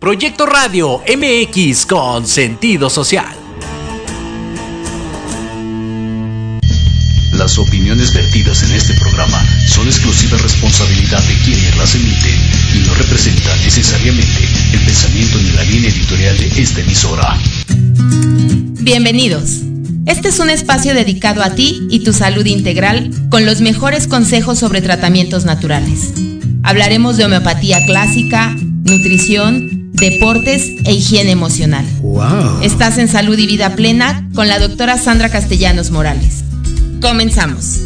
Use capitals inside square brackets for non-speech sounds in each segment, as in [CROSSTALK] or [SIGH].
Proyecto Radio MX con sentido social. Las opiniones vertidas en este programa son exclusiva responsabilidad de quienes las emiten y no representan necesariamente el pensamiento ni la línea editorial de esta emisora. Bienvenidos. Este es un espacio dedicado a ti y tu salud integral con los mejores consejos sobre tratamientos naturales. Hablaremos de homeopatía clásica, nutrición, deportes e higiene emocional. Wow. Estás en Salud y Vida Plena con la doctora Sandra Castellanos Morales. Comenzamos.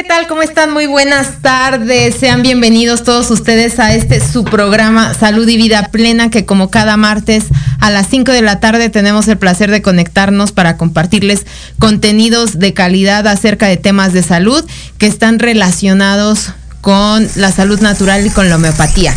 ¿Qué tal? ¿Cómo están? Muy buenas tardes. Sean bienvenidos todos ustedes a este su programa Salud y Vida Plena, que como cada martes a las 5 de la tarde tenemos el placer de conectarnos para compartirles contenidos de calidad acerca de temas de salud que están relacionados con la salud natural y con la homeopatía.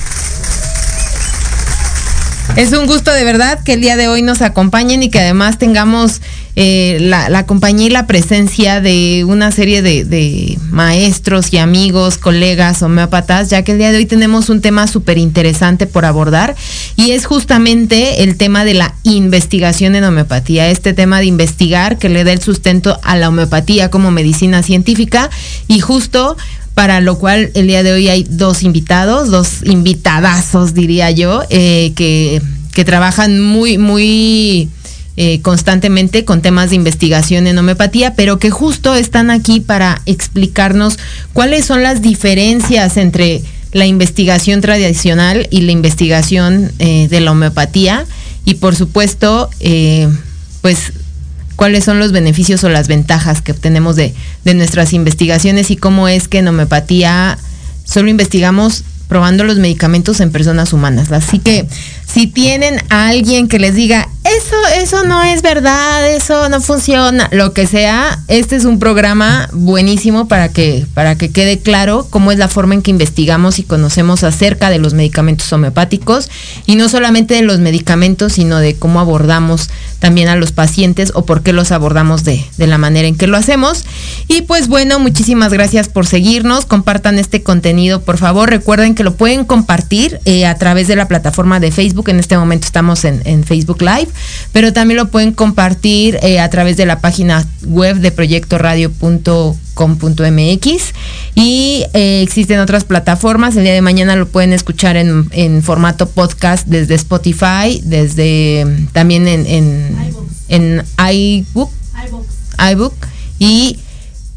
Es un gusto de verdad que el día de hoy nos acompañen y que además tengamos eh, la, compañía y la presencia de una serie de, maestros y amigos, colegas, homeópatas, ya que el día de hoy tenemos un tema súper interesante por abordar y es justamente el tema de la investigación en homeopatía, este tema de investigar que le da el sustento a la homeopatía como medicina científica y justo para lo cual el día de hoy hay dos invitados, dos invitadazos diría yo, eh, que, que, trabajan muy, muy eh, constantemente con temas de investigación en homeopatía, pero que justo están aquí para explicarnos cuáles son las diferencias entre la investigación tradicional y la investigación eh, de la homeopatía. Y por supuesto, pues cuáles son los beneficios o las ventajas que obtenemos de, de nuestras investigaciones y cómo es que en homeopatía solo investigamos probando los medicamentos en personas humanas. Así que si tienen a alguien que les diga, eso, eso no es verdad, eso no funciona, lo que sea, este es un programa buenísimo para que, para que quede claro cómo es la forma en que investigamos y conocemos acerca de los medicamentos homeopáticos y no solamente de los medicamentos, sino de cómo abordamos también a los pacientes o por qué los abordamos de, de la manera en que lo hacemos. Y pues bueno, muchísimas gracias por seguirnos, compartan este contenido, por favor, recuerden que lo pueden compartir eh, a través de la plataforma de Facebook, en este momento estamos en, en Facebook Live pero también lo pueden compartir eh, a través de la página web de proyectoradio.com.mx y eh, existen otras plataformas. El día de mañana lo pueden escuchar en, formato podcast desde Spotify, desde también en, en, en iBook, iBook y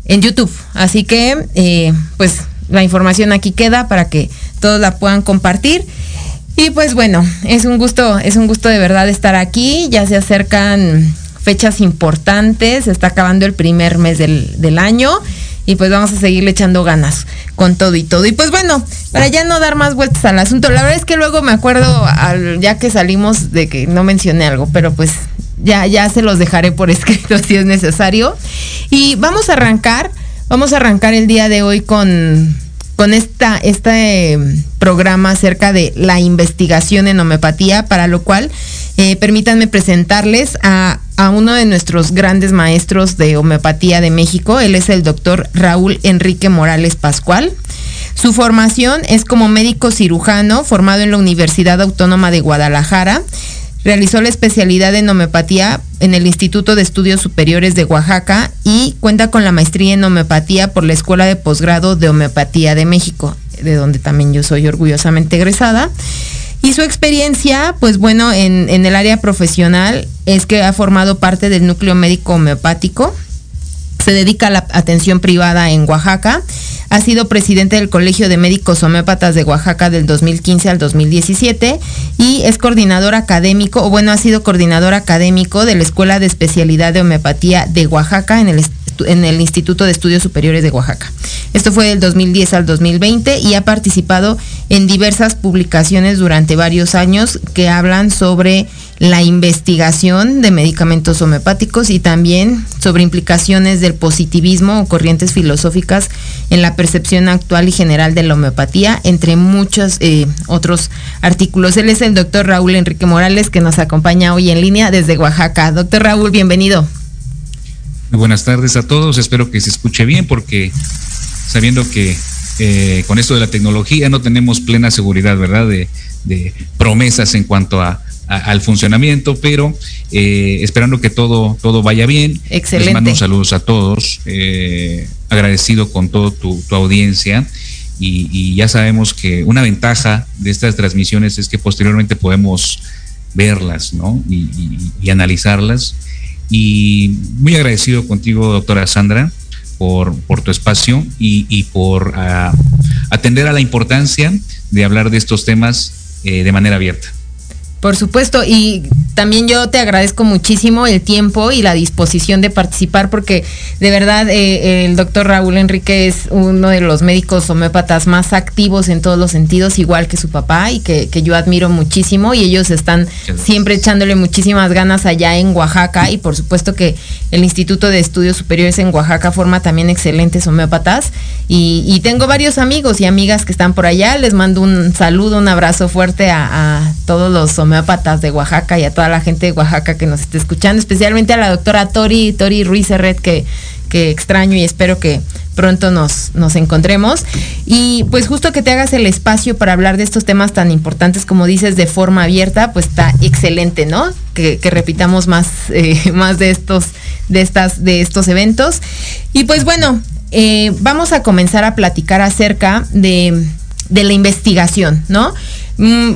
en YouTube. Así que, eh, pues la información aquí queda para que todos la puedan compartir. Y pues bueno, es un gusto, es un gusto de verdad estar aquí. Ya se acercan fechas importantes, está acabando el primer mes del, año y pues vamos a seguirle echando ganas con todo y todo. Y pues bueno, para ya no dar más vueltas al asunto, la verdad es que luego me acuerdo ya que salimos de que no mencioné algo, pero pues ya, ya se los dejaré por [LAUGHS] escrito si es necesario. Y vamos a arrancar, vamos a arrancar el día de hoy con con esta, este programa acerca de la investigación en homeopatía, para lo cual eh, permítanme presentarles a, a, uno de nuestros grandes maestros de homeopatía de México. Él es el doctor Raúl Enrique Morales Pascual. Su formación es como médico cirujano formado en la Universidad Autónoma de Guadalajara. Realizó la especialidad en homeopatía en el Instituto de Estudios Superiores de Oaxaca y cuenta con la maestría en homeopatía por la Escuela de Posgrado de Homeopatía de México, de donde también yo soy orgullosamente egresada. Y su experiencia, pues bueno, en, en el área profesional es que ha formado parte del núcleo médico homeopático, se dedica a la atención privada en Oaxaca. Ha sido presidente del Colegio de Médicos Homeópatas de Oaxaca del 2015 al 2017 y es coordinador académico, o bueno, ha sido coordinador académico de la Escuela de Especialidad de Homeopatía de Oaxaca en el, en el Instituto de Estudios Superiores de Oaxaca. Esto fue del 2010 al 2020 y ha participado en diversas publicaciones durante varios años que hablan sobre la investigación de medicamentos homeopáticos y también sobre implicaciones del positivismo o corrientes filosóficas en la percepción actual y general de la homeopatía, entre muchos eh, otros artículos. Él es el doctor Raúl Enrique Morales que nos acompaña hoy en línea desde Oaxaca. Doctor Raúl, bienvenido. Muy buenas tardes a todos, espero que se escuche bien porque sabiendo que eh, con esto de la tecnología no tenemos plena seguridad, ¿verdad? De, de promesas en cuanto a al funcionamiento, pero eh, esperando que todo, todo vaya bien. Excelente. Les mando un saludos a todos, eh, agradecido con toda tu, audiencia. Y, ya sabemos que una ventaja de estas transmisiones es que posteriormente podemos verlas ¿no? y, analizarlas. Y muy agradecido contigo, doctora Sandra, por, por tu espacio y, por ah, atender a la importancia de hablar de estos temas eh, de manera abierta. Por supuesto, y también yo te agradezco muchísimo el tiempo y la disposición de participar porque de verdad eh, el doctor Raúl Enrique es uno de los médicos homeópatas más activos en todos los sentidos, igual que su papá y que, que yo admiro muchísimo y ellos están siempre echándole muchísimas ganas allá en Oaxaca y por supuesto que el Instituto de Estudios Superiores en Oaxaca forma también excelentes homeópatas y, y tengo varios amigos y amigas que están por allá, les mando un saludo, un abrazo fuerte a, a todos los homeópatas patas de Oaxaca y a toda la gente de Oaxaca que nos esté escuchando, especialmente a la doctora Tori, Tori Ruiz Herret, que, que extraño y espero que pronto nos, nos encontremos. Y pues justo que te hagas el espacio para hablar de estos temas tan importantes como dices de forma abierta, pues está excelente, ¿no? Que, repitamos más, eh, [LAUGHS] más de estos, de estas, de estos eventos. Y pues bueno, eh, vamos a comenzar a platicar acerca de, de la investigación, ¿no? Mm,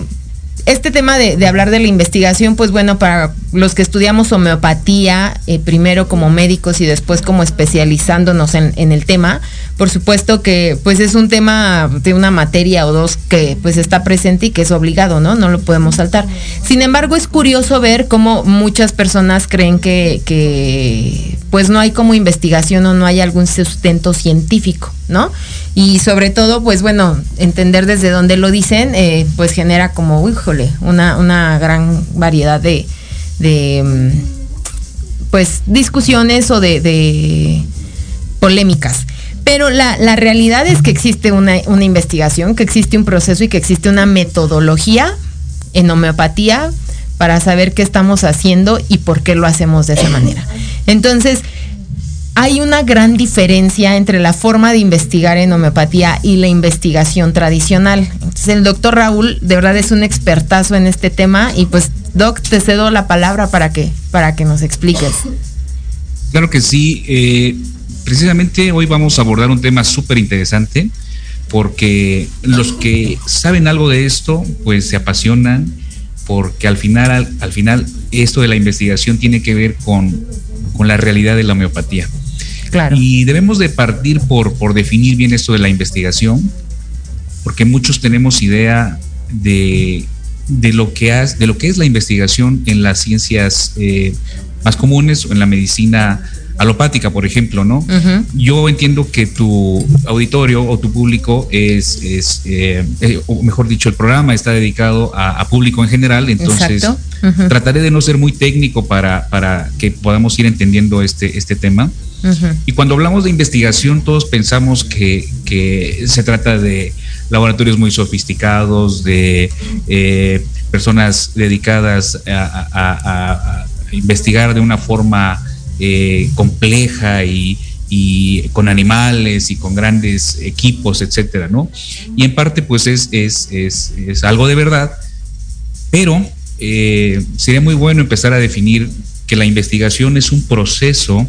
este tema de, hablar de la investigación, pues bueno, para los que estudiamos homeopatía, eh, primero como médicos y después como especializándonos en, el tema, por supuesto que pues es un tema de una materia o dos que pues está presente y que es obligado, ¿no? No lo podemos saltar. Sin embargo, es curioso ver cómo muchas personas creen que, pues no hay como investigación o no hay algún sustento científico, ¿no? y sobre todo, pues bueno, entender desde dónde lo dicen, eh, pues genera como, híjole, una, gran variedad de, de mm, pues discusiones o de, polémicas. Pero la, la, realidad es que existe una, una, investigación, que existe un proceso y que existe una metodología en homeopatía para saber qué estamos haciendo y por qué lo hacemos de esa manera. Entonces, hay una gran diferencia entre la forma de investigar en homeopatía y la investigación tradicional. Entonces, el doctor Raúl de verdad es un expertazo en este tema y pues, doc, te cedo la palabra para que, para que nos expliques. Claro que sí. Eh, precisamente hoy vamos a abordar un tema súper interesante porque los que saben algo de esto, pues se apasionan porque al final, al, final esto de la investigación tiene que ver con, con la realidad de la homeopatía. Y debemos de partir por, por definir bien esto de la investigación, porque muchos tenemos idea de, lo, que de lo que es la investigación en las ciencias eh, más comunes o en la medicina alopática, por ejemplo, ¿no? Yo entiendo que tu auditorio o tu público es, es eh, eh, o mejor dicho, el programa está dedicado a, público en general, entonces trataré de no ser muy técnico para, para que podamos ir entendiendo este, este tema. Y cuando hablamos de investigación, todos pensamos que, se trata de laboratorios muy sofisticados, de eh, personas dedicadas a, investigar de una forma eh, compleja y, con animales y con grandes equipos, etcétera, ¿no? Y en parte, pues es, es, algo de verdad, pero eh, sería muy bueno empezar a definir que la investigación es un proceso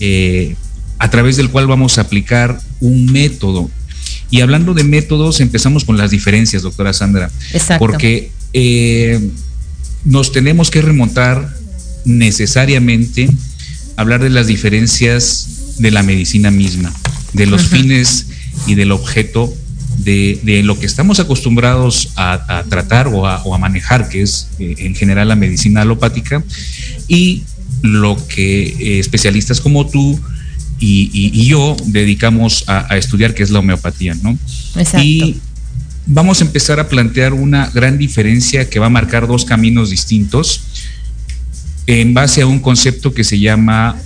eh, a través del cual vamos a aplicar un método. Y hablando de métodos, empezamos con las diferencias, doctora Sandra. Exacto. Porque eh, nos tenemos que remontar necesariamente hablar de las diferencias de la medicina misma, de los fines y del objeto de, lo que estamos acostumbrados a, tratar o a, manejar, que es eh, en general la medicina alopática, y lo que eh, especialistas como tú y, yo dedicamos a, estudiar, que es la homeopatía, ¿no? Exacto. Y vamos a empezar a plantear una gran diferencia que va a marcar dos caminos distintos en base a un concepto que se llama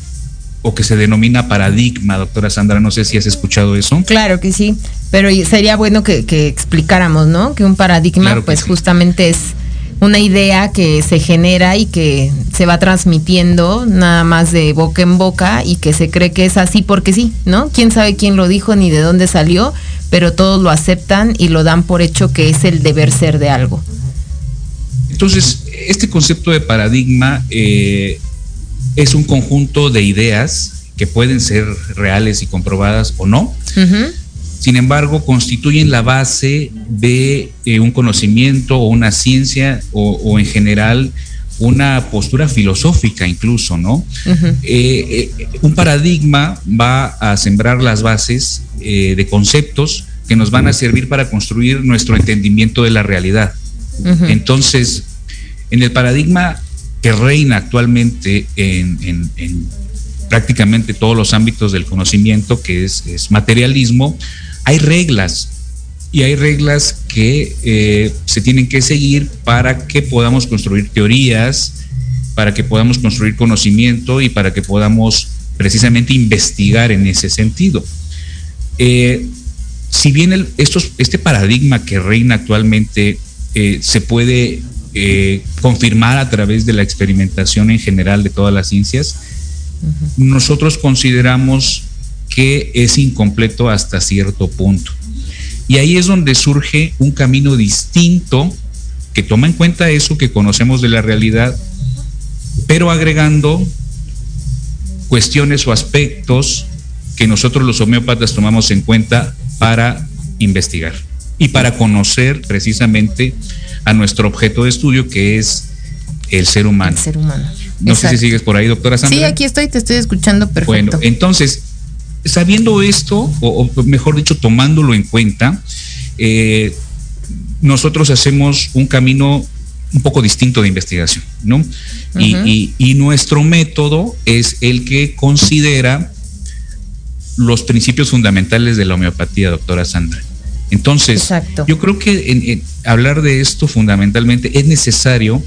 o que se denomina paradigma, doctora Sandra. No sé si has escuchado eso. Claro que sí, pero sería bueno que, explicáramos, ¿no? Que un paradigma, pues justamente es una idea que se genera y que se va transmitiendo nada más de boca en boca y que se cree que es así porque sí, ¿no? Quién sabe quién lo dijo ni de dónde salió, pero todos lo aceptan y lo dan por hecho que es el deber ser de algo. Entonces, este concepto de paradigma eh, es un conjunto de ideas que pueden ser reales y comprobadas o no, sin embargo, constituyen la base de eh, un conocimiento o una ciencia o, en general una postura filosófica incluso, ¿no? Eh, eh, un paradigma va a sembrar las bases de conceptos que nos van a servir para construir nuestro entendimiento de la realidad. Entonces, En el paradigma que reina actualmente en, prácticamente todos los ámbitos del conocimiento, que es, materialismo, hay reglas y hay reglas que eh, se tienen que seguir para que podamos construir teorías, para que podamos construir conocimiento y para que podamos precisamente investigar en ese sentido. Eh, si bien este paradigma que reina actualmente eh, se puede eh, confirmar a través de la experimentación en general de todas las ciencias, nosotros consideramos que es incompleto hasta cierto punto. Y ahí es donde surge un camino distinto que toma en cuenta eso que conocemos de la realidad, pero agregando cuestiones o aspectos que nosotros los homeópatas tomamos en cuenta para investigar y para conocer precisamente a nuestro objeto de estudio que es el ser humano. El ser humano. No sé si sigues por ahí, doctora Sandra. Sí, aquí estoy, te estoy escuchando perfecto. Bueno, entonces, sabiendo esto, o, mejor dicho, tomándolo en cuenta, eh, nosotros hacemos un camino un poco distinto de investigación, ¿no? y, nuestro método es el que considera los principios fundamentales de la homeopatía, doctora Sandra. Entonces, yo creo que hablar de esto fundamentalmente es necesario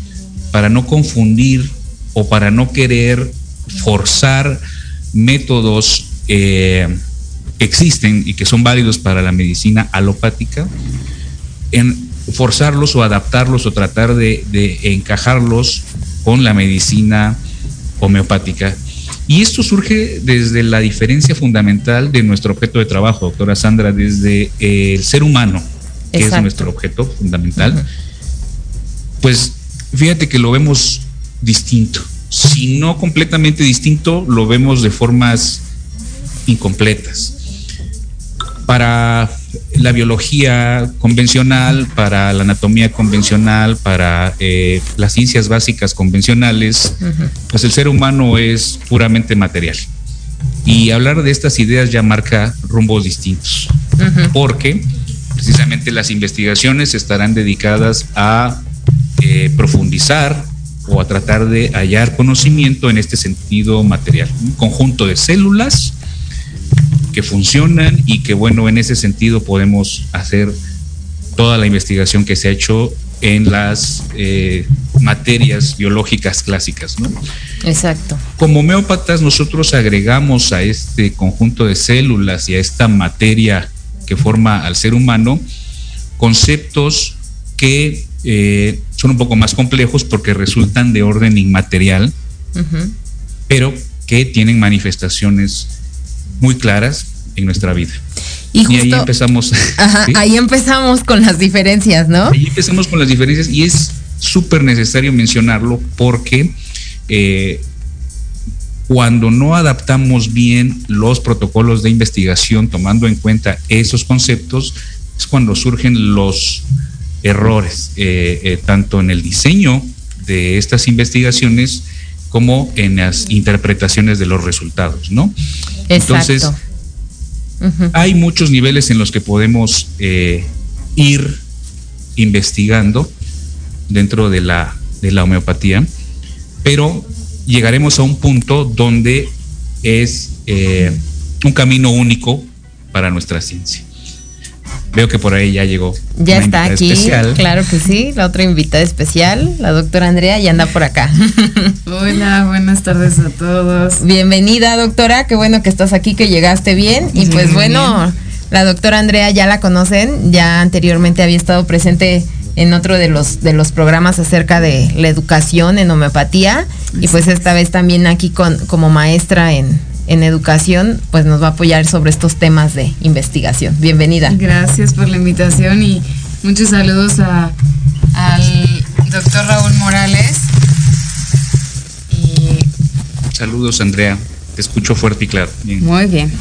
para no confundir o para no querer forzar métodos eh, que existen y que son válidos para la medicina alopática, en forzarlos o adaptarlos o tratar de, de encajarlos con la medicina homeopática. Y esto surge desde la diferencia fundamental de nuestro objeto de trabajo, doctora Sandra, desde el ser humano, que es nuestro objeto fundamental. Pues fíjate que lo vemos distinto. Si no completamente distinto, lo vemos de formas incompletas. Para la biología convencional, para la anatomía convencional, para eh, las ciencias básicas convencionales, pues el ser humano es puramente material. Y hablar de estas ideas ya marca rumbos distintos, porque precisamente las investigaciones estarán dedicadas a eh, profundizar o a tratar de hallar conocimiento en este sentido material, un conjunto de células que funcionan y que bueno, en ese sentido podemos hacer toda la investigación que se ha hecho en las eh, materias biológicas clásicas. ¿no? Exacto. Como homeópatas nosotros agregamos a este conjunto de células y a esta materia que forma al ser humano conceptos que eh, son un poco más complejos porque resultan de orden inmaterial, pero que tienen manifestaciones muy claras en nuestra vida. Y, ahí empezamos. [LAUGHS] [LAUGHS] Ahí empezamos con las diferencias, ¿no? Ahí empezamos con las diferencias y es súper necesario mencionarlo porque eh, cuando no adaptamos bien los protocolos de investigación tomando en cuenta esos conceptos, es cuando surgen los errores, eh, eh, tanto en el diseño de estas investigaciones como en las interpretaciones de los resultados, ¿no? Entonces, hay muchos niveles en los que podemos eh, ir investigando dentro de la, de la homeopatía, pero llegaremos a un punto donde es eh, un camino único para nuestra ciencia. Veo que por ahí ya llegó. Ya está aquí, claro que sí, la otra invitada especial, la doctora Andrea, ya anda por acá. [LAUGHS] Hola, buenas tardes a todos. Bienvenida, doctora, qué bueno que estás aquí, que llegaste bien. Y pues bueno, la doctora Andrea ya la conocen, ya anteriormente había estado presente en otro de los de los programas acerca de la educación en homeopatía y pues esta vez también aquí con como maestra en en educación, pues nos va a apoyar sobre estos temas de investigación. Bienvenida. Gracias por la invitación y muchos saludos a, al doctor Raúl Morales. Saludos, Andrea. Te escucho fuerte y claro. Muy bien.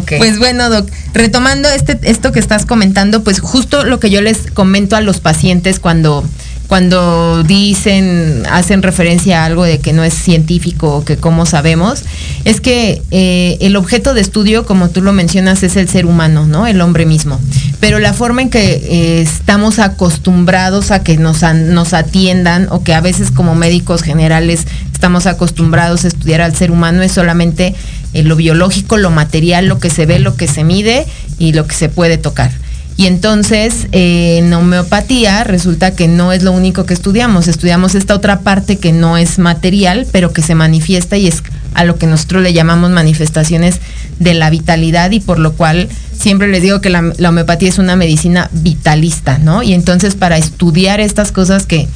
Okay. Pues bueno, Doc, retomando este, esto que estás comentando, pues justo lo que yo les comento a los pacientes cuando cuando dicen, hacen referencia a algo de que no es científico o que cómo sabemos, es que eh, el objeto de estudio, como tú lo mencionas, es el ser humano, ¿no? El hombre mismo. Pero la forma en que eh, estamos acostumbrados a que nos, nos atiendan o que a veces como médicos generales estamos acostumbrados a estudiar al ser humano es solamente eh, lo biológico, lo material, lo que se ve, lo que se mide y lo que se puede tocar. Y entonces eh, en homeopatía resulta que no es lo único que estudiamos, estudiamos esta otra parte que no es material, pero que se manifiesta y es a lo que nosotros le llamamos manifestaciones de la vitalidad y por lo cual siempre les digo que la, homeopatía es una medicina vitalista, ¿no? Y entonces para estudiar estas cosas que,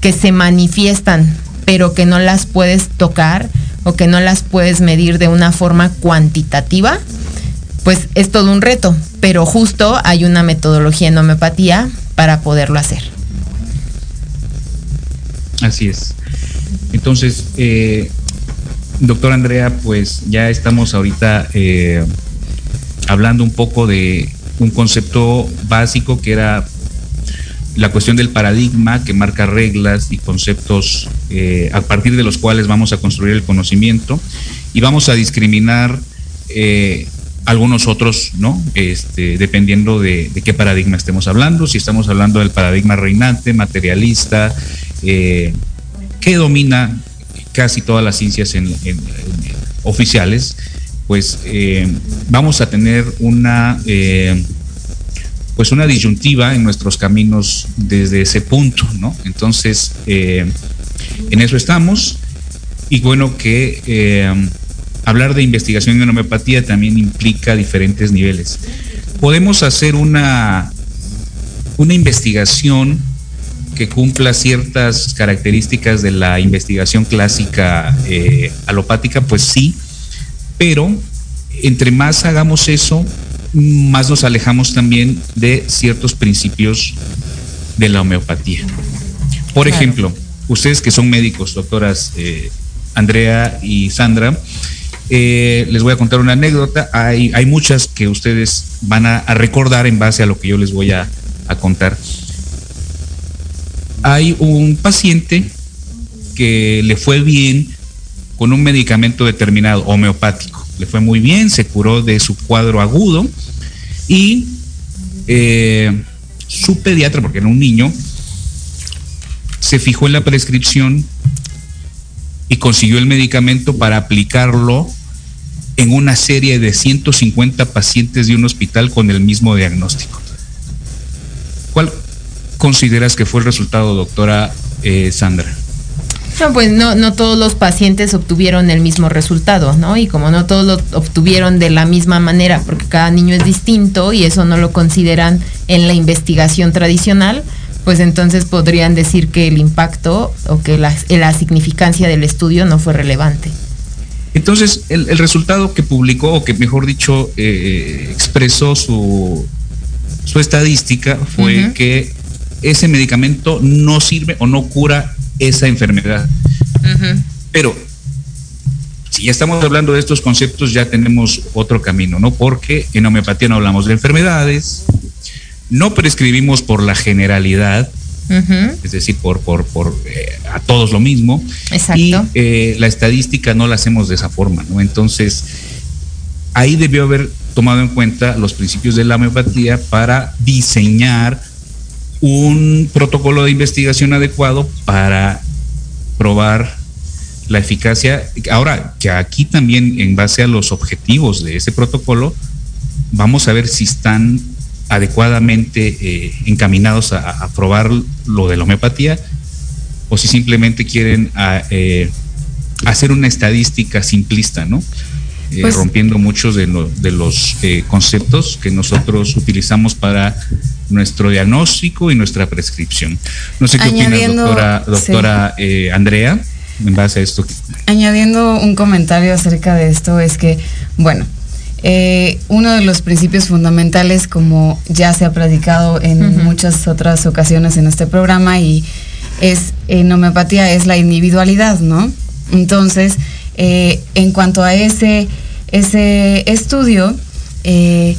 que se manifiestan, pero que no las puedes tocar o que no las puedes medir de una forma cuantitativa, pues es todo un reto, pero justo hay una metodología en homeopatía para poderlo hacer. Así es. Entonces, eh, doctor Andrea, pues ya estamos ahorita eh, hablando un poco de un concepto básico que era la cuestión del paradigma que marca reglas y conceptos eh, a partir de los cuales vamos a construir el conocimiento y vamos a discriminar algunos otros, ¿no? Este, dependiendo de, qué paradigma estemos hablando, si estamos hablando del paradigma reinante, materialista, eh, que domina casi todas las ciencias oficiales, pues eh, vamos a tener una, eh, pues una disyuntiva en nuestros caminos desde ese punto, ¿no? Entonces, en eso estamos y bueno que hablar de investigación en homeopatía también implica diferentes niveles. Podemos hacer una, una investigación que cumpla ciertas características de la investigación clásica eh, alopática, pues sí, pero entre más hagamos eso, más nos alejamos también de ciertos principios de la homeopatía. Por ejemplo, ustedes que son médicos, doctoras eh, Andrea y Sandra, eh, les voy a contar una anécdota. Hay, muchas que ustedes van a, recordar en base a lo que yo les voy a, contar. Hay un paciente que le fue bien con un medicamento determinado, homeopático. Le fue muy bien, se curó de su cuadro agudo y eh, su pediatra, porque era un niño, se fijó en la prescripción y consiguió el medicamento para aplicarlo en una serie de 150 pacientes de un hospital con el mismo diagnóstico. ¿Cuál consideras que fue el resultado, doctora eh, Sandra? No, pues no, no todos los pacientes obtuvieron el mismo resultado, ¿no? Y como no todos lo obtuvieron de la misma manera, porque cada niño es distinto y eso no lo consideran en la investigación tradicional, pues entonces podrían decir que el impacto o que la, la significancia del estudio no fue relevante. Entonces, el, resultado que publicó, o que mejor dicho, eh, expresó su, su estadística fue que ese medicamento no sirve o no cura esa enfermedad. Pero si ya estamos hablando de estos conceptos, ya tenemos otro camino, ¿no? Porque en homeopatía no hablamos de enfermedades, no prescribimos por la generalidad, es decir, por, por, por eh, a todos lo mismo. Y eh, la estadística no la hacemos de esa forma, ¿no? Entonces, ahí debió haber tomado en cuenta los principios de la homeopatía para diseñar un protocolo de investigación adecuado para probar la eficacia. Ahora, que aquí también en base a los objetivos de ese protocolo, vamos a ver si están adecuadamente eh, encaminados a, probar lo de la homeopatía o si simplemente quieren eh, hacer una estadística simplista, ¿no? Eh, pues rompiendo muchos de, de los conceptos que nosotros utilizamos para nuestro diagnóstico y nuestra prescripción. No sé qué opina doctora, doctora Andrea en base a esto. Añadiendo un comentario acerca de esto es que, bueno, eh, uno de los principios fundamentales, como ya se ha predicado en muchas otras ocasiones en este programa, y es en homeopatía, es la individualidad, ¿no? Entonces, eh, en cuanto a ese, ese estudio, eh,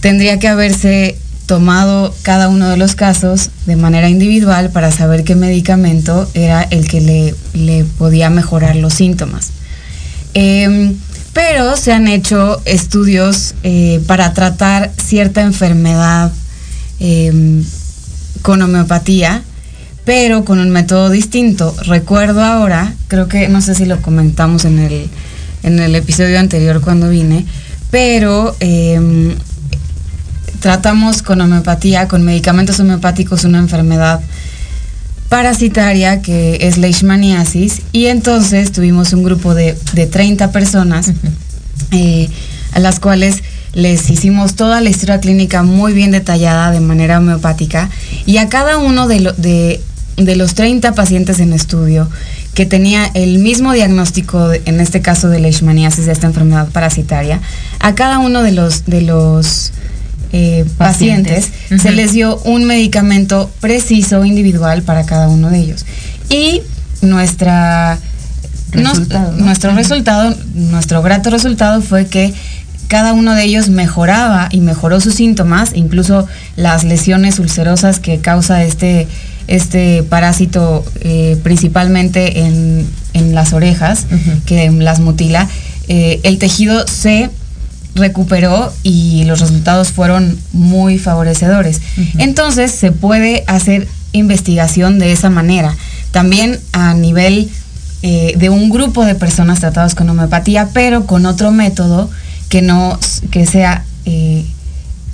tendría que haberse tomado cada uno de los casos de manera individual para saber qué medicamento era el que le, le podía mejorar los síntomas. Pero se han hecho estudios eh, para tratar cierta enfermedad em, con homeopatía, pero con un método distinto. Recuerdo ahora, creo que no sé si lo comentamos en el, en el episodio anterior cuando vine, pero em, tratamos con homeopatía, con medicamentos homeopáticos, una enfermedad parasitaria que es leishmaniasis y entonces tuvimos un grupo de, de 30 personas eh, a las cuales les hicimos toda la historia clínica muy bien detallada de manera homeopática y a cada uno de, de, de los 30 pacientes en estudio que tenía el mismo diagnóstico, en este caso de leishmaniasis, de esta enfermedad parasitaria, a cada uno de los, de los eh, pacientes, se les dio un medicamento preciso, individual para cada uno de ellos. Y nuestra, nuestro resultado, nuestro grato resultado fue que cada uno de ellos mejoraba y mejoró sus síntomas, incluso las lesiones ulcerosas que causa este, este parásito eh, principalmente en, las orejas, que las mutila. Eh, el tejido se recuperó y los resultados fueron muy favorecedores. Entonces se puede hacer investigación de esa manera. También a nivel eh, de un grupo de personas tratadas con homeopatía, pero con otro método que no que sea eh,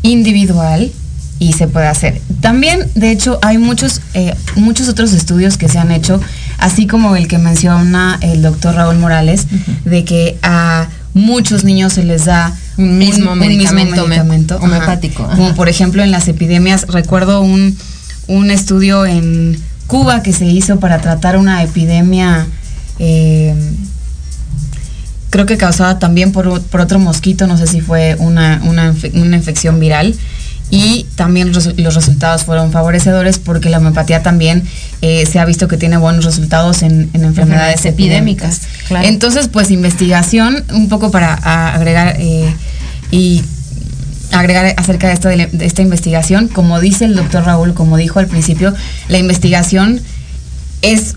individual y se puede hacer. También, de hecho, hay muchos, eh, muchos otros estudios que se han hecho, así como el que menciona el doctor Raúl Morales, de que a muchos niños se les da un mismo, medicamento, homeopático. Como por ejemplo en las epidemias, recuerdo un, estudio en Cuba que se hizo para tratar una epidemia, eh, creo que causada también por, otro mosquito, no sé si fue una, una, una infección viral y también los, resultados fueron favorecedores porque la homeopatía también eh, se ha visto que tiene buenos resultados en, enfermedades epidémicas. Entonces, pues investigación, un poco para agregar eh, y agregar acerca de, esto de, esta investigación, como dice el doctor Raúl, como dijo al principio, la investigación es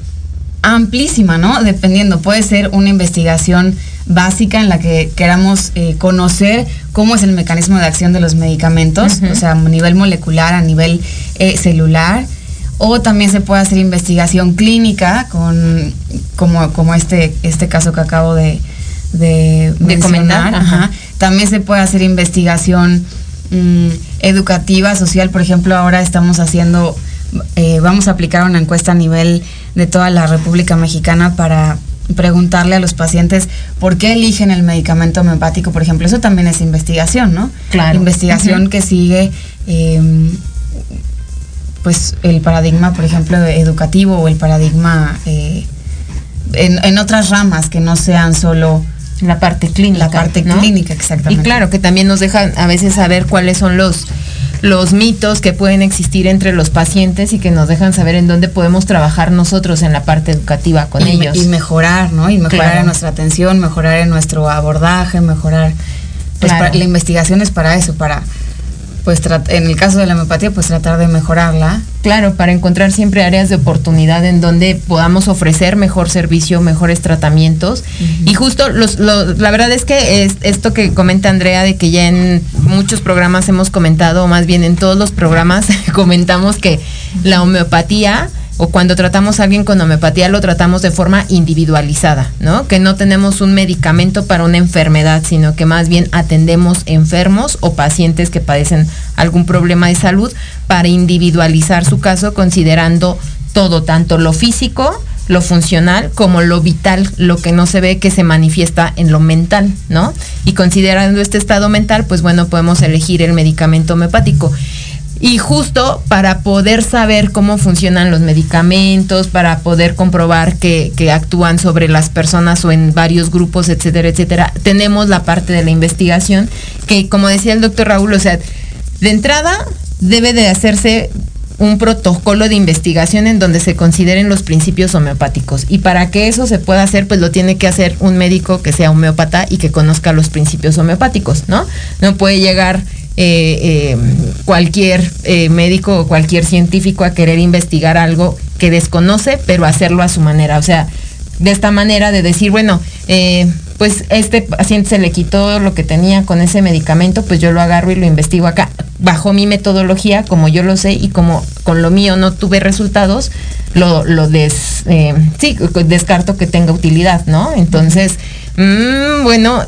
amplísima, ¿no? Dependiendo, puede ser una investigación básica en la que queramos eh, conocer cómo es el mecanismo de acción de los medicamentos, o sea, a nivel molecular, a nivel eh, celular, o también se puede hacer investigación clínica con como, como este, este caso que acabo de, de, comentar. También se puede hacer investigación mm, educativa, social, por ejemplo, ahora estamos haciendo, eh, vamos a aplicar una encuesta a nivel de toda la República Mexicana para preguntarle a los pacientes por qué eligen el medicamento homeopático, por ejemplo. Eso también es investigación, ¿no? Claro. Investigación que sigue em, pues el paradigma, por ejemplo, educativo o el paradigma eh, en, otras ramas que no sean solo la parte clínica. La parte clínica, exactamente. Y claro, que también nos dejan a veces saber cuáles son los los mitos que pueden existir entre los pacientes y que nos dejan saber en dónde podemos trabajar nosotros en la parte educativa con ellos. Y mejorar, ¿no? Y mejorar en nuestra atención, mejorar en nuestro abordaje, mejorar... Pues la investigación es para eso, para pues en el caso de la homeopatía, pues tratar de mejorarla. Claro, para encontrar siempre áreas de oportunidad en donde podamos ofrecer mejor servicio, mejores tratamientos. Y justo los, la verdad es que es esto que comenta Andrea, de que ya en muchos programas hemos comentado, o más bien en todos los programas [LAUGHS] comentamos que la homeopatía o cuando tratamos a alguien con homeopatía lo tratamos de forma individualizada, ¿no? Que no tenemos un medicamento para una enfermedad, sino que más bien atendemos enfermos o pacientes que padecen algún problema de salud para individualizar su caso considerando todo, tanto lo físico, lo funcional como lo vital, lo que no se ve que se manifiesta en lo mental, ¿no? Y considerando este estado mental, pues bueno, podemos elegir el medicamento homeopático. Y justo para poder saber cómo funcionan los medicamentos, para poder comprobar que, actúan sobre las personas o en varios grupos, etcétera, etcétera, tenemos la parte de la investigación que, como decía el doctor Raúl, o sea, de entrada debe de hacerse un protocolo de investigación en donde se consideren los principios homeopáticos. Y para que eso se pueda hacer, pues lo tiene que hacer un médico que sea homeópata y que conozca los principios homeopáticos, ¿no? No puede llegar eh, cualquier médico o cualquier científico a querer investigar algo que desconoce, pero hacerlo a su manera. O sea, de esta manera de decir, bueno, pues este paciente se le quitó lo que tenía con ese medicamento, pues yo lo agarro y lo investigo acá. Bajo mi metodología, como yo lo sé y como con lo mío no tuve resultados, lo, des, eh, sí, descarto que tenga utilidad, ¿no? Entonces, mmm, bueno,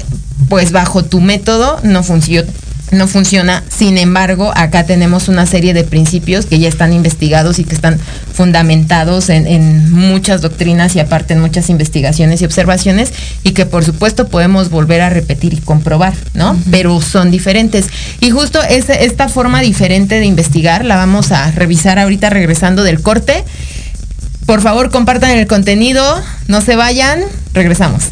pues bajo tu método no funciona no funciona. Sin embargo, acá tenemos una serie de principios que ya están investigados y que están fundamentados en, muchas doctrinas y aparte en muchas investigaciones y observaciones y que por supuesto podemos volver a repetir y comprobar, ¿no? Pero son diferentes. Y justo esta forma diferente de investigar la vamos a revisar ahorita regresando del corte. Por favor, compartan el contenido, no se vayan, regresamos.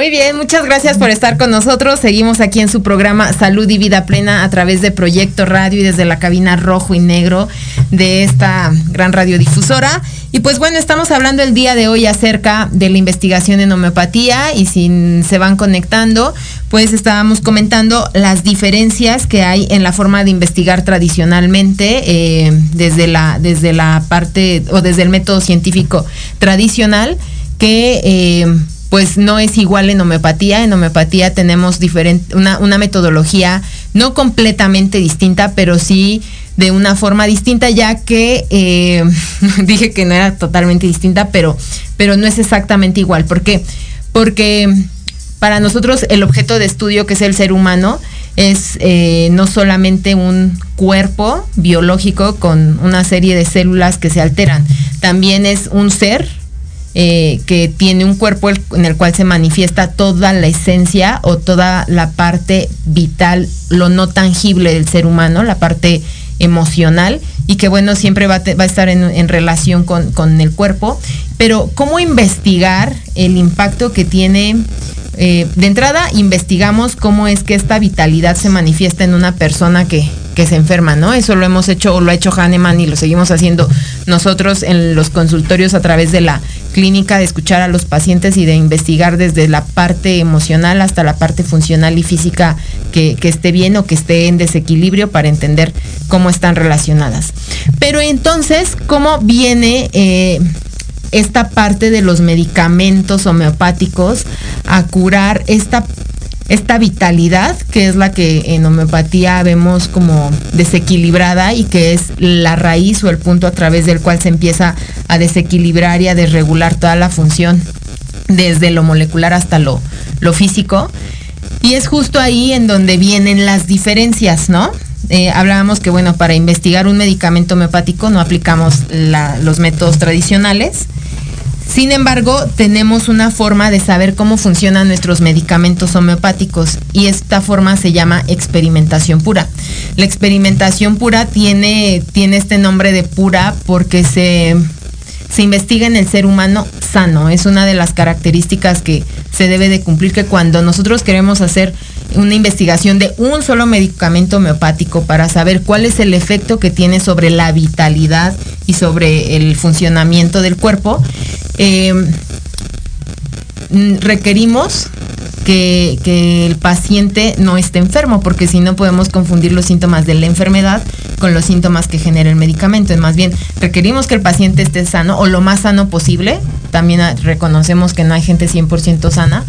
Muy bien, muchas gracias por estar con nosotros. Seguimos aquí en su programa Salud y Vida Plena a través de Proyecto Radio y desde la cabina rojo y negro de esta gran radiodifusora. Y pues bueno, estamos hablando el día de hoy acerca de la investigación en homeopatía y si se van conectando, pues estábamos comentando las diferencias que hay en la forma de investigar tradicionalmente eh, desde, la, desde la parte o desde el método científico tradicional que... Eh, pues no es igual en homeopatía. En homeopatía tenemos diferente, una, una metodología no completamente distinta, pero sí de una forma distinta, ya que eh, [LAUGHS] dije que no era totalmente distinta, pero, pero no es exactamente igual. ¿Por qué? Porque para nosotros el objeto de estudio, que es el ser humano, es eh, no solamente un cuerpo biológico con una serie de células que se alteran, también es un ser eh, que tiene un cuerpo en el cual se manifiesta toda la esencia o toda la parte vital, lo no tangible del ser humano, la parte emocional y que bueno, siempre va, a estar en, relación con, con, el cuerpo. Pero ¿cómo investigar el impacto que tiene? Eh, de entrada, investigamos cómo es que esta vitalidad se manifiesta en una persona que, que se enferma, ¿no? Eso lo hemos hecho lo ha hecho Hahnemann y lo seguimos haciendo nosotros en los consultorios a través de la clínica de escuchar a los pacientes y de investigar desde la parte emocional hasta la parte funcional y física que, esté bien o que esté en desequilibrio para entender cómo están relacionadas. Pero entonces, ¿cómo viene eh, esta parte de los medicamentos homeopáticos a curar esta esta vitalidad, que es la que en homeopatía vemos como desequilibrada y que es la raíz o el punto a través del cual se empieza a desequilibrar y a desregular toda la función, desde lo molecular hasta lo, lo físico. Y es justo ahí en donde vienen las diferencias, ¿no? Eh, hablábamos que, bueno, para investigar un medicamento homeopático no aplicamos los métodos tradicionales, sin embargo, tenemos una forma de saber cómo funcionan nuestros medicamentos homeopáticos y esta forma se llama experimentación pura. La experimentación pura tiene, tiene este nombre de pura porque se, se investiga en el ser humano sano. Es una de las características que se debe de cumplir que cuando nosotros queremos hacer una investigación de un solo medicamento homeopático para saber cuál es el efecto que tiene sobre la vitalidad y sobre el funcionamiento del cuerpo, eh, requerimos que, el paciente no esté enfermo, porque si no podemos confundir los síntomas de la enfermedad con los síntomas que genera el medicamento. Más bien, requerimos que el paciente esté sano o lo más sano posible. También reconocemos que no hay gente 100% sana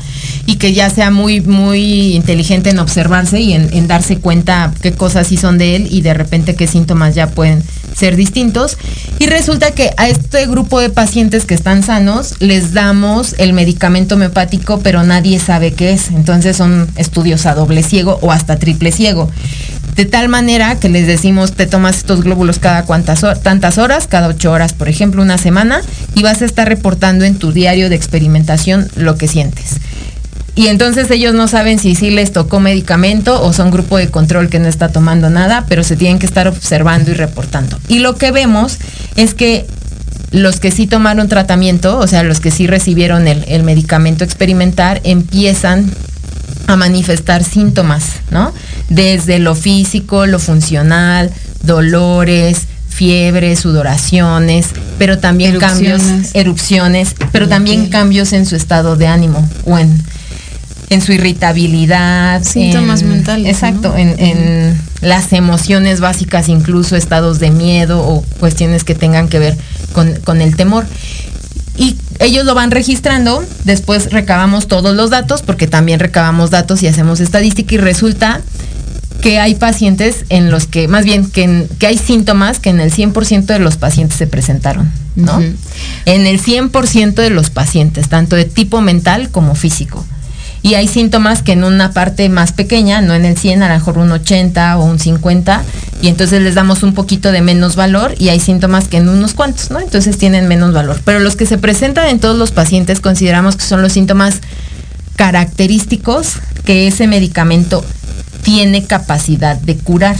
y que ya sea muy, muy inteligente en observarse y en, darse cuenta qué cosas sí son de él y de repente qué síntomas ya pueden ser distintos. Y resulta que a este grupo de pacientes que están sanos les damos el medicamento homeopático, pero nadie sabe qué es. Entonces son estudios a doble ciego o hasta triple ciego. De tal manera que les decimos, te tomas estos glóbulos cada cuantas tantas horas, cada ocho horas, por ejemplo, una semana, y vas a estar reportando en tu diario de experimentación lo que sientes. Y entonces ellos no saben si sí les tocó medicamento o son grupo de control que no está tomando nada, pero se tienen que estar observando y reportando. Y lo que vemos es que los que sí tomaron tratamiento, o sea, los que sí recibieron el, medicamento experimentar, empiezan a manifestar síntomas, ¿no? Desde lo físico, lo funcional, dolores, fiebre, sudoraciones, pero también cambios, erupciones, pero también cambios en su estado de ánimo o en en su irritabilidad. Síntomas mentales. Exacto, en, las emociones básicas, incluso estados de miedo o cuestiones que tengan que ver con, el temor. Y ellos lo van registrando, después recabamos todos los datos, porque también recabamos datos y hacemos estadística y resulta que hay pacientes en los que, más bien, que, que hay síntomas que en el 100% de los pacientes se presentaron, ¿no? En el 100% de los pacientes, tanto de tipo mental como físico y hay síntomas que en una parte más pequeña, no en el 100, a lo mejor un 80 o un 50, y entonces les damos un poquito de menos valor y hay síntomas que en unos cuantos, ¿no? Entonces tienen menos valor. Pero los que se presentan en todos los pacientes consideramos que son los síntomas característicos que ese medicamento tiene capacidad de curar.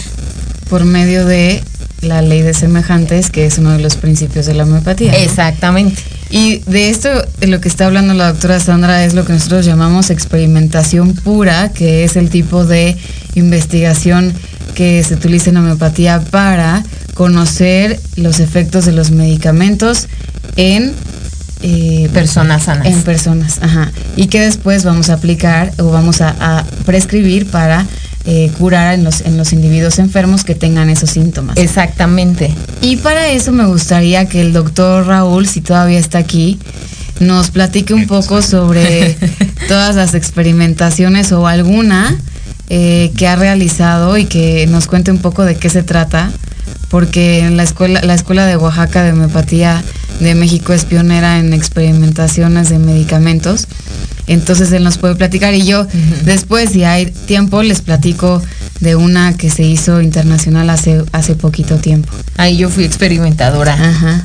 Por medio de la ley de semejantes, que es uno de los principios de la homeopatía. Exactamente. Y de esto, de lo que está hablando la doctora Sandra, es lo que nosotros llamamos experimentación pura, que es el tipo de investigación que se utiliza en homeopatía para conocer los efectos de los medicamentos en eh, personas sanas. En personas, ajá. Y que después vamos a aplicar o vamos a, prescribir para eh, curar en los, en los individuos enfermos que tengan esos síntomas. Exactamente. Y para eso me gustaría que el doctor Raúl, si todavía está aquí, nos platique un poco sobre [LAUGHS] todas las experimentaciones o alguna eh, que ha realizado y que nos cuente un poco de qué se trata, porque en la escuela, la escuela de Oaxaca de homeopatía de México es pionera en experimentaciones de medicamentos. Entonces él nos puede platicar y yo después, si hay tiempo, les platico de una que se hizo internacional hace, hace poquito tiempo. Ahí yo fui experimentadora. Ajá.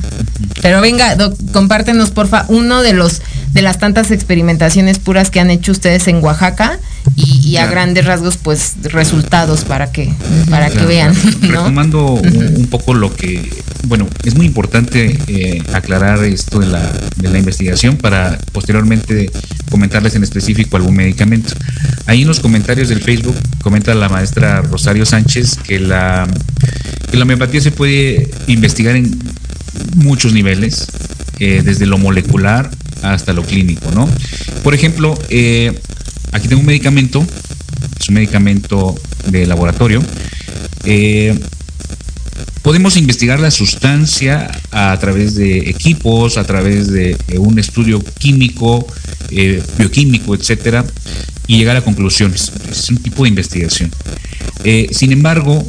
Pero venga, doc, compártenos porfa uno de los de las tantas experimentaciones puras que han hecho ustedes en Oaxaca y, a grandes rasgos pues resultados para que para que vean. Retomando un, poco lo que, bueno, es muy importante eh, aclarar esto de la, de la investigación para posteriormente comentarles en específico algún medicamento. Ahí en los comentarios del Facebook comenta la maestra Rosario Sánchez que la, que la homeopatía se puede investigar en muchos niveles, eh, desde lo molecular hasta lo clínico, ¿no? Por ejemplo, eh, aquí tengo un medicamento, es un medicamento de laboratorio. Eh, podemos investigar la sustancia a través de equipos, a través de un estudio químico, bioquímico, etcétera, y llegar a conclusiones. Es un tipo de investigación. sin embargo,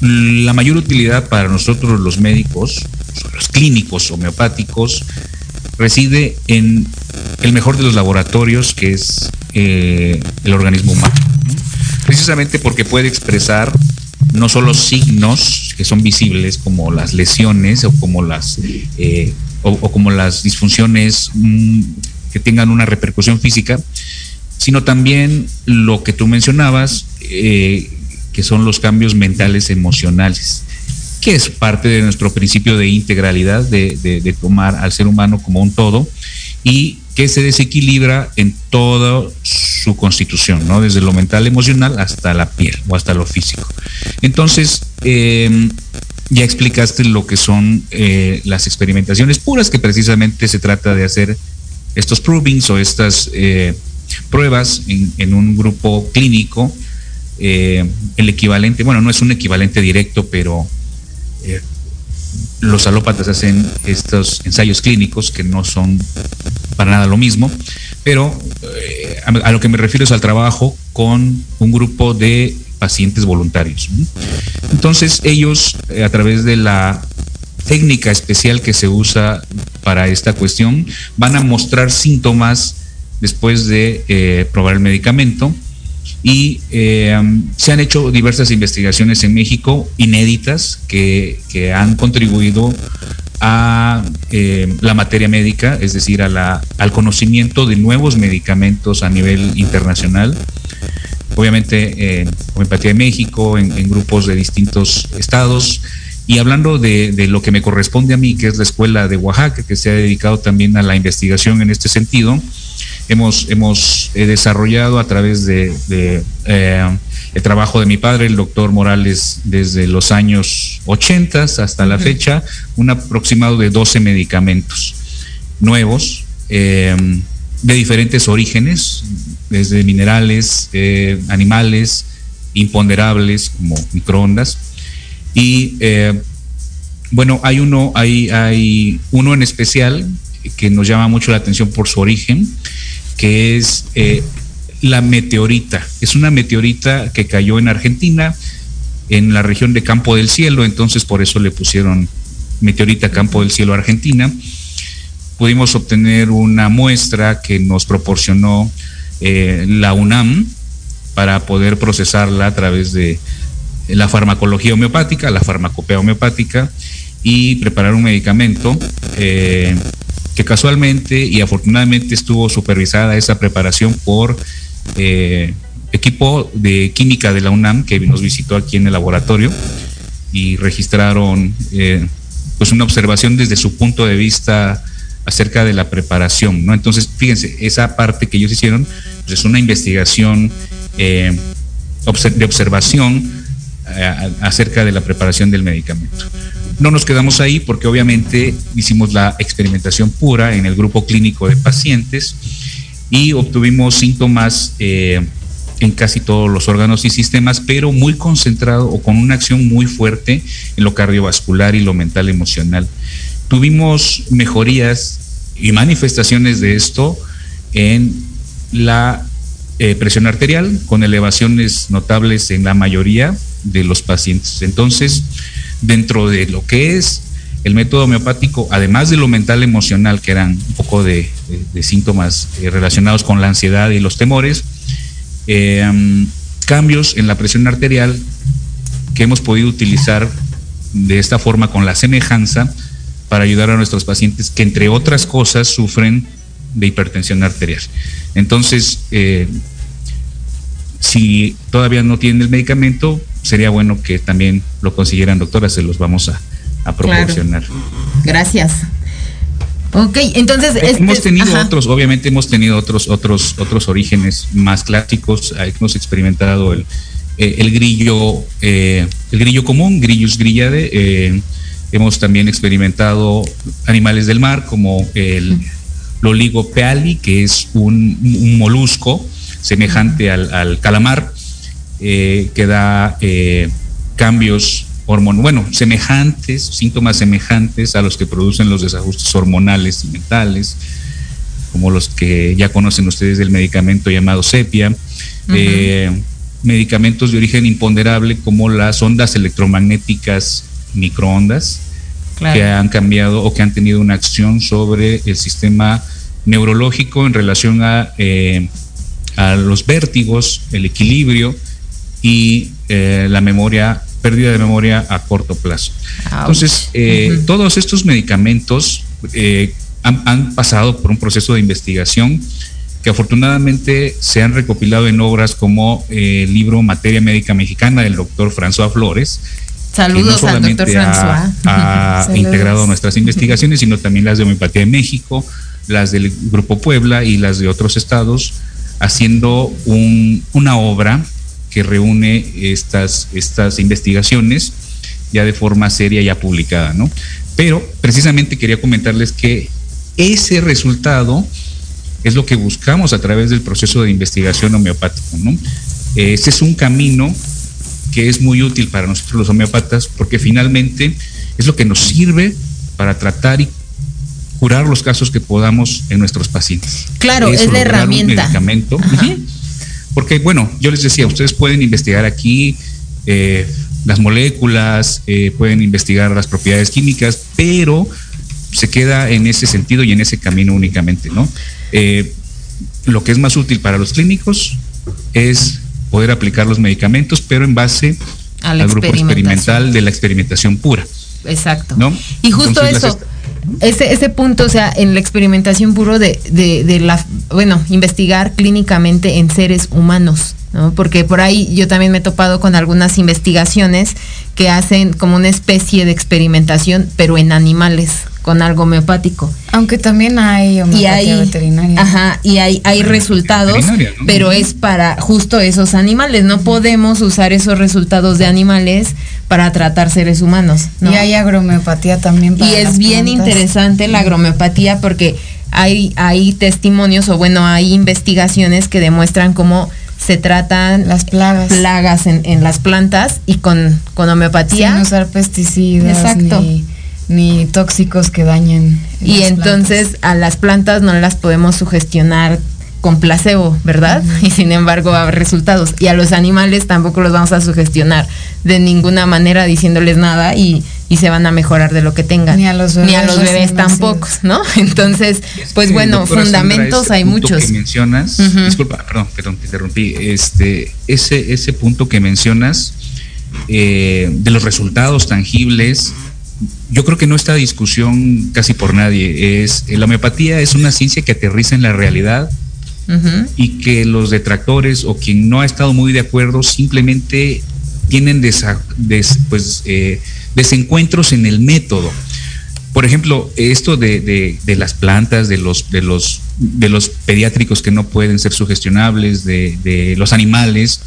la mayor utilidad para nosotros los médicos, los clínicos homeopáticos, reside en el mejor de los laboratorios, que es eh, el organismo humano. Precisamente porque puede expresar no solo signos que son visibles como las lesiones o como las eh, o, como las disfunciones mm, que tengan una repercusión física, sino también lo que tú mencionabas, eh, que son los cambios mentales emocionales, que es parte de nuestro principio de integralidad, de, tomar al ser humano como un todo y que se desequilibra en toda su constitución, ¿no? Desde lo mental, emocional hasta la piel o hasta lo físico. Entonces, em, ya explicaste lo que son eh, las experimentaciones puras, que precisamente se trata de hacer estos provings o estas eh, pruebas en, un grupo clínico eh, el equivalente, bueno, no es un equivalente directo, pero eh, los alópatas hacen estos ensayos clínicos que no son para nada lo mismo, pero a, lo que me refiero es al trabajo con un grupo de pacientes voluntarios. Entonces ellos, a través de la técnica especial que se usa para esta cuestión, van a mostrar síntomas después de probar el medicamento y eh, se han hecho diversas investigaciones en México inéditas que, han contribuido a eh, la materia médica, es decir, a la, al conocimiento de nuevos medicamentos a nivel internacional. Obviamente en Homeopatía de México, en, grupos de distintos estados. Y hablando de, de, lo que me corresponde a mí, que es la Escuela de Oaxaca, que se ha dedicado también a la investigación en este sentido, hemos, hemos eh, desarrollado a través de, eh, el trabajo de mi padre, el doctor Morales, desde los años 80 hasta la fecha, un aproximado de 12 medicamentos nuevos eh, de diferentes orígenes, desde minerales, animales, imponderables como microondas. Y bueno, hay uno, hay, hay uno en especial que nos llama mucho la atención por su origen, que es eh, la meteorita. Es una meteorita que cayó en Argentina, en la región de Campo del Cielo, entonces por eso le pusieron meteorita Campo del Cielo Argentina. Pudimos obtener una muestra que nos proporcionó eh, la UNAM para poder procesarla a través de la farmacología homeopática, la farmacopea homeopática y preparar un medicamento eh, que casualmente y afortunadamente estuvo supervisada esa preparación por eh, equipo de química de la UNAM que nos visitó aquí en el laboratorio y registraron eh, pues una observación desde su punto de vista acerca de la preparación, ¿no? Entonces, fíjense, esa parte que ellos hicieron pues, es una investigación eh, de observación acerca de la preparación del medicamento. No nos quedamos ahí porque obviamente hicimos la experimentación pura en el grupo clínico de pacientes y obtuvimos síntomas eh, en casi todos los órganos y sistemas, pero muy concentrado o con una acción muy fuerte en lo cardiovascular y lo mental emocional. Tuvimos mejorías y manifestaciones de esto en la eh, presión arterial, con elevaciones notables en la mayoría de los pacientes. Entonces, dentro de lo que es el método homeopático, además de lo mental emocional, que eran un poco de, síntomas eh, relacionados con la ansiedad y los temores, eh, cambios en la presión arterial que hemos podido utilizar de esta forma con la semejanza para ayudar a nuestros pacientes que entre otras cosas sufren de hipertensión arterial. Entonces, eh, si todavía no tienen el medicamento, sería bueno que también lo consiguieran, doctora, se los vamos a, proporcionar. Gracias. Ok, entonces este, hemos tenido otros, obviamente hemos tenido otros, otros, otros orígenes más clásicos. Hemos experimentado el, eh, el grillo, eh, el grillo común, Grillus grillade. Eh, hemos también experimentado animales del mar como el loligo peali, que es un, molusco semejante al, al calamar, que da cambios bueno, semejantes, síntomas semejantes a los que producen los desajustes hormonales y mentales, como los que ya conocen ustedes del medicamento llamado sepia, eh, medicamentos de origen imponderable como las ondas electromagnéticas microondas, que han cambiado o que han tenido una acción sobre el sistema neurológico en relación a, eh, a los vértigos, el equilibrio y eh, la memoria pérdida de memoria a corto plazo. Entonces, eh, todos estos medicamentos eh, han, pasado por un proceso de investigación que afortunadamente se han recopilado en obras como el libro Materia Médica Mexicana del doctor François Flores. Saludos al doctor François. Ha, [LAUGHS] integrado nuestras investigaciones, sino también las de Homeopatía de México, las del Grupo Puebla y las de otros estados, haciendo una obra que reúne estas, estas investigaciones ya de forma seria ya publicada, ¿no? Pero precisamente quería comentarles que ese resultado es lo que buscamos a través del proceso de investigación homeopático, ¿no? Ese es un camino que es muy útil para nosotros los homeópatas porque finalmente es lo que nos sirve para tratar y curar los casos que podamos en nuestros pacientes. Claro, es la herramienta. medicamento. Porque, bueno, yo les decía, ustedes pueden investigar aquí eh, las moléculas, eh, pueden investigar las propiedades químicas, pero se queda en ese sentido y en ese camino únicamente, ¿no? Eh, lo que es más útil para los clínicos es poder aplicar los medicamentos, pero en base al grupo experimental de la experimentación pura. Exacto. ¿no? Y justo eso ese, ese punto, o sea, en la experimentación puro de, de, de la, bueno, investigar clínicamente en seres humanos, ¿no? Porque por ahí yo también me he topado con algunas investigaciones que hacen como una especie de experimentación, pero en animales, con algo homeopático. Aunque también hay homeopatía veterinaria. Ajá, y hay, hay resultados, pero es para justo esos animales. No podemos usar esos resultados de animales para tratar seres humanos. Y hay agromeopatía también. Para y es bien interesante la agromeopatía porque hay, hay testimonios o bueno, hay investigaciones que demuestran cómo se tratan las plagas, plagas en, en las plantas y con, con homeopatía. Sin usar pesticidas. Exacto. Ni, tóxicos que dañen. Y entonces a las plantas no las podemos sugestionar con placebo, ¿verdad? Y sin embargo va a haber resultados. Y a los animales tampoco los vamos a sugestionar de ninguna manera diciéndoles nada y, se van a mejorar de lo que tengan. Ni a los bebés, Ni a los bebés tampoco, ¿no? [LAUGHS] Entonces, pues bueno, fundamentos hay muchos. Que mencionas, disculpa, perdón, perdón, te interrumpí. Este, ese, ese punto que mencionas eh, de los resultados tangibles, yo creo que no está discusión casi por nadie. Es la homeopatía es una ciencia que aterriza en la realidad y que los detractores o quien no ha estado muy de acuerdo simplemente tienen pues, eh, desencuentros en el método. por ejemplo, esto de, las plantas, de los, de, los, de los pediátricos que no pueden ser sugestionables, de, los animales,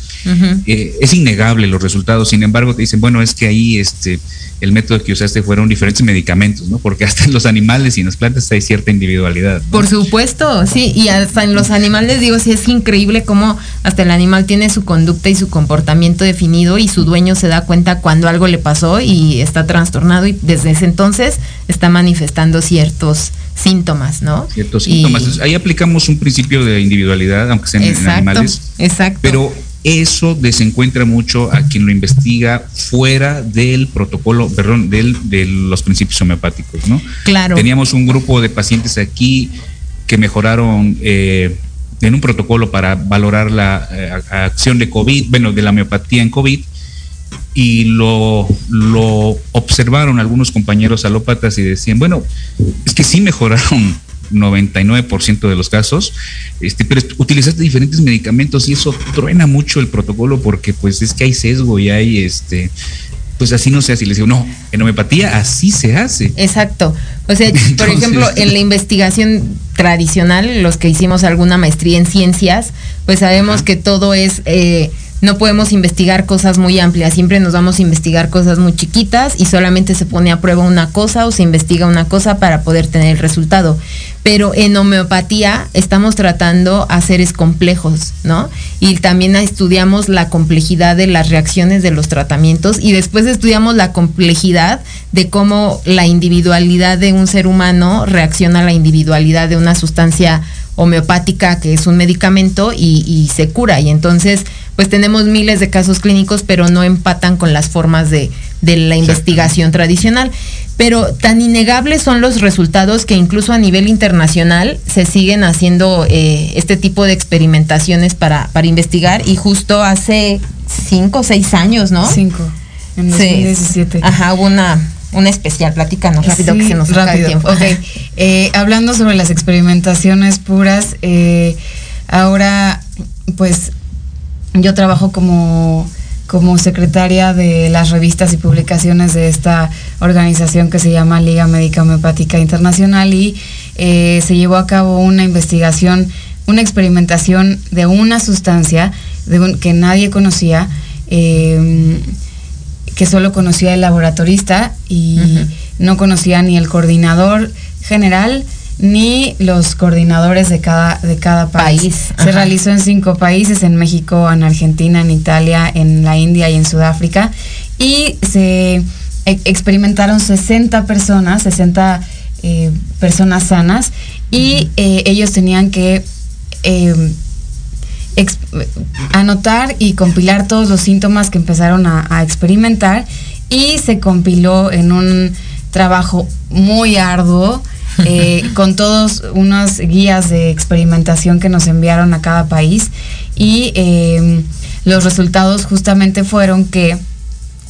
eh, es innegable los resultados. Sin embargo, te dicen, bueno, es que ahí este, el método que usaste fueron diferentes medicamentos, ¿no? Porque hasta en los animales y en las plantas hay cierta individualidad. Por supuesto, sí, y hasta en los animales digo, sí es increíble cómo hasta el animal tiene su conducta y su comportamiento definido y su dueño se da cuenta cuando algo le pasó y está trastornado y desde ese entonces está manifestando ciertos síntomas, ¿no? Ciertos síntomas. Ahí aplicamos un principio de individualidad, aunque sean en animales. Exacto. Pero eso desencuentra mucho a quien lo investiga fuera del protocolo, perdón, del, de los principios homeopáticos, ¿no? Claro. Teníamos un grupo de pacientes aquí que mejoraron eh, en un protocolo para valorar la eh, acción de COVID, bueno, de la homeopatía en COVID, y lo, lo observaron algunos compañeros alópatas y decían, bueno, es que sí mejoraron [LAUGHS] 99% de los casos, este, pero utilizaste diferentes medicamentos y eso truena mucho el protocolo porque pues es que hay sesgo y hay este pues así no se hace. Y les digo, no, en homeopatía así se hace. Exacto. O sea, [LAUGHS] por ejemplo, en la [LAUGHS] investigación tradicional, los que hicimos alguna maestría en ciencias, pues sabemos que todo es eh, no podemos investigar cosas muy amplias, siempre nos vamos a investigar cosas muy chiquitas y solamente se pone a prueba una cosa o se investiga una cosa para poder tener el resultado. Pero en homeopatía estamos tratando a seres complejos, ¿no? Y también estudiamos la complejidad de las reacciones de los tratamientos y después estudiamos la complejidad de cómo la individualidad de un ser humano reacciona a la individualidad de una sustancia homeopática que es un medicamento y, se cura. Y entonces, pues tenemos miles de casos clínicos, pero no empatan con las formas de, la investigación tradicional. Pero tan innegables son los resultados que incluso a nivel internacional se siguen haciendo eh, este tipo de experimentaciones para, para investigar y justo hace cinco o seis años, ¿no? Cinco, en 2017. ajá, hubo una un especial. Platícanos rápido que se nos acaba el tiempo. Eh, hablando sobre las experimentaciones puras, eh, ahora pues yo trabajo como, como secretaria de las revistas y publicaciones de esta organización que se llama Liga Médica Homeopática Internacional y eh, se llevó a cabo una investigación, una experimentación de una sustancia de que nadie conocía que solo conocía el laboratorista y no conocía ni el coordinador general ni los coordinadores de cada, de cada país. Se realizó en cinco países, en México, en Argentina, en Italia, en la India y en Sudáfrica. Y se e, experimentaron 60 personas, 60 eh, personas sanas, y eh, ellos tenían que eh, anotar y compilar todos los síntomas que empezaron a, experimentar y se compiló en un trabajo muy arduo eh, [LAUGHS] con todos unas guías de experimentación que nos enviaron a cada país y eh, los resultados justamente fueron que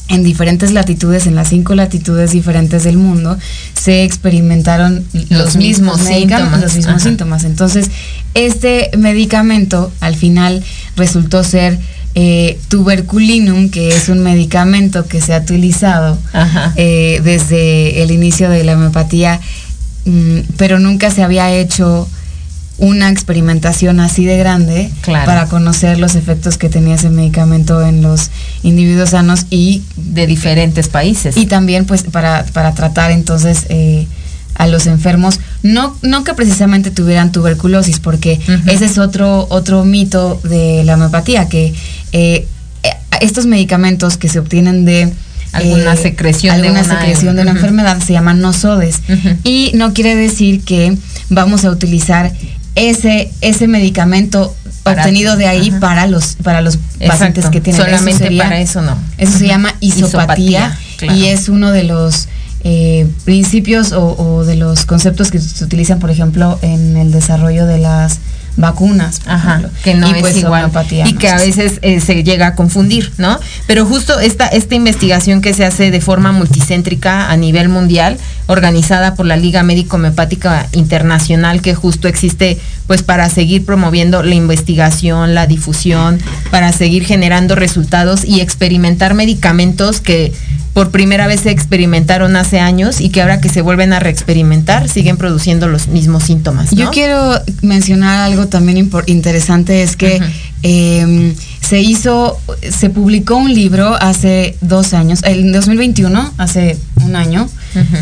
en diferentes latitudes, en las cinco latitudes diferentes del mundo, se experimentaron los, mismos, síntomas. Los mismos síntomas. Entonces, este medicamento al final resultó ser eh, tuberculinum, que es un medicamento que se ha utilizado eh, desde el inicio de la homeopatía, mm, pero nunca se había hecho una experimentación así de grande para conocer los efectos que tenía ese medicamento en los individuos sanos y de diferentes países. Y también pues para, para tratar entonces eh, a los enfermos, no, no que precisamente tuvieran tuberculosis, porque ese es otro, otro mito de la homeopatía, que eh, estos medicamentos que se obtienen de alguna eh, secreción de una, secreción de una enfermedad. se llaman nosodes. Y no quiere decir que vamos a utilizar ese, ese medicamento obtenido de ahí para los para los pacientes que tienen. Solamente para eso no. eso se llama isopatía, y es uno de los eh, principios o, de los conceptos que se utilizan por ejemplo en el desarrollo de las vacunas, que no es pues igual. y que a veces eh, se llega a confundir, ¿no? Pero justo esta esta investigación que se hace de forma multicéntrica a nivel mundial, organizada por la Liga Médico Homeopática Internacional que justo existe pues para seguir promoviendo la investigación, la difusión, para seguir generando resultados y experimentar medicamentos que por primera vez se experimentaron hace años y que ahora que se vuelven a reexperimentar siguen produciendo los mismos síntomas. Yo quiero mencionar algo también interesante, es que em, se hizo, se publicó un libro hace dos años, en 2021, hace un año,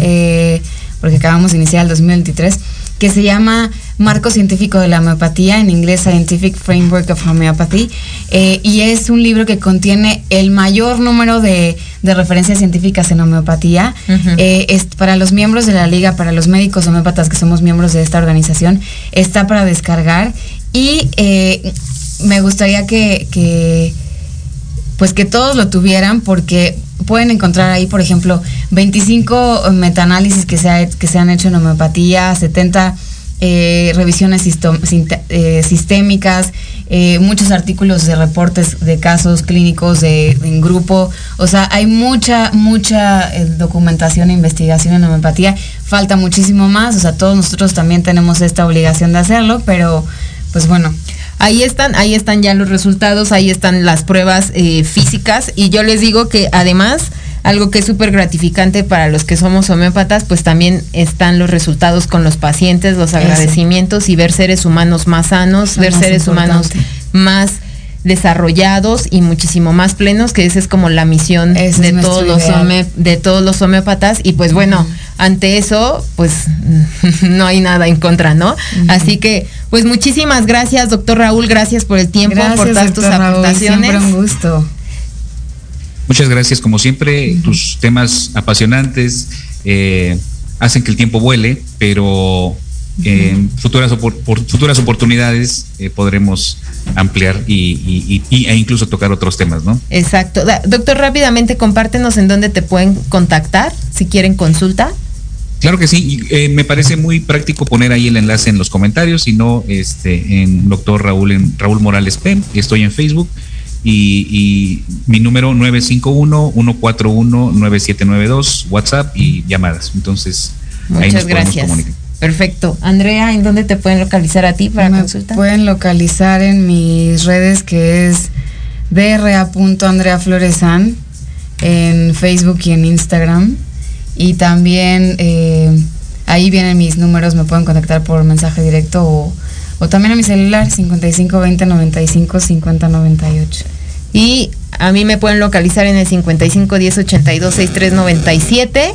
eh, porque acabamos de iniciar el 2023, que se llama Marco Científico de la Homeopatía, en inglés Scientific Framework of Homeopathy, eh, y es un libro que contiene el mayor número de, referencias científicas en homeopatía. Eh, es para los miembros de la liga, para los médicos homeópatas que somos miembros de esta organización, está para descargar y eh, me gustaría que, pues que todos lo tuvieran porque pueden encontrar ahí, por ejemplo, 25 metaanálisis que se, que se han hecho en homeopatía, 70 eh, revisiones eh, sistémicas, eh, muchos artículos de reportes de casos clínicos de, en grupo. O sea, hay mucha, mucha documentación e investigación en homeopatía. Falta muchísimo más. O sea, todos nosotros también tenemos esta obligación de hacerlo, pero pues bueno. Ahí están, ahí están ya los resultados, ahí están las pruebas físicas. Y yo les digo que además algo que es súper gratificante para los que somos homeópatas, pues también están los resultados con los pacientes, los agradecimientos y ver seres humanos más sanos, ver seres humanos más desarrollados y muchísimo más plenos, que esa es como la misión de todos los de todos los homeópatas. Y pues bueno, ante eso pues [LAUGHS] no hay nada en contra, ¿no? Así que pues muchísimas gracias, doctor Raúl, gracias por el tiempo, por todas tus aportaciones. siempre un gusto. Muchas gracias, como siempre, tus temas apasionantes eh, hacen que el tiempo vuele, pero en futuras, futuras oportunidades eh, podremos ampliar y, e incluso tocar otros temas, ¿no? Exacto. Doctor, rápidamente compártenos en dónde te pueden contactar si quieren consulta. Claro que sí, eh, me parece muy práctico poner ahí el enlace en los comentarios, si no, este, en doctor Raúl, en Raúl Morales P, estoy en Facebook y, mi número 951-141-9792, WhatsApp y llamadas. Entonces, Muchas ahí nos gracias. Comunicar. Perfecto. Andrea, ¿en dónde te pueden localizar a ti para Me Pueden localizar en mis redes que es dra.andreafloresan en Facebook y en Instagram. Y también eh, ahí vienen mis números, me pueden contactar por mensaje directo o o también a mi celular 55 20 95 50 98. Y a mí me pueden localizar en el 55 10 82 63 97.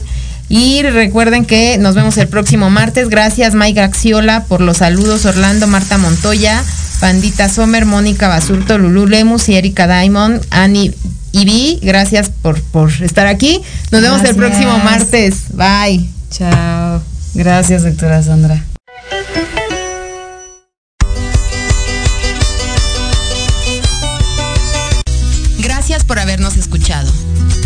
Y recuerden que nos vemos el próximo martes. Gracias Mike Axiola por los saludos. Orlando, Marta Montoya, Pandita Sommer, Mónica Basurto, Lulu Lemus y Erika Diamond, Ani Ibi. Gracias por, por estar aquí. Nos vemos el próximo martes. Bye. Chao. Gracias, doctora Sandra. por habernos escuchado.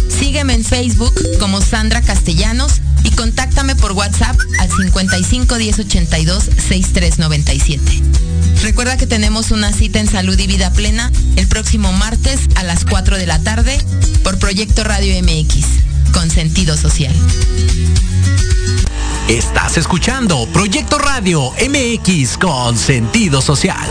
Sígueme en Facebook como Sandra Castellanos y contáctame por WhatsApp al 55 10 82 6397. Recuerda que tenemos una cita en Salud y Vida Plena el próximo martes a las 4 de la tarde por Proyecto Radio MX, con sentido social. Estás escuchando Proyecto Radio MX con sentido social.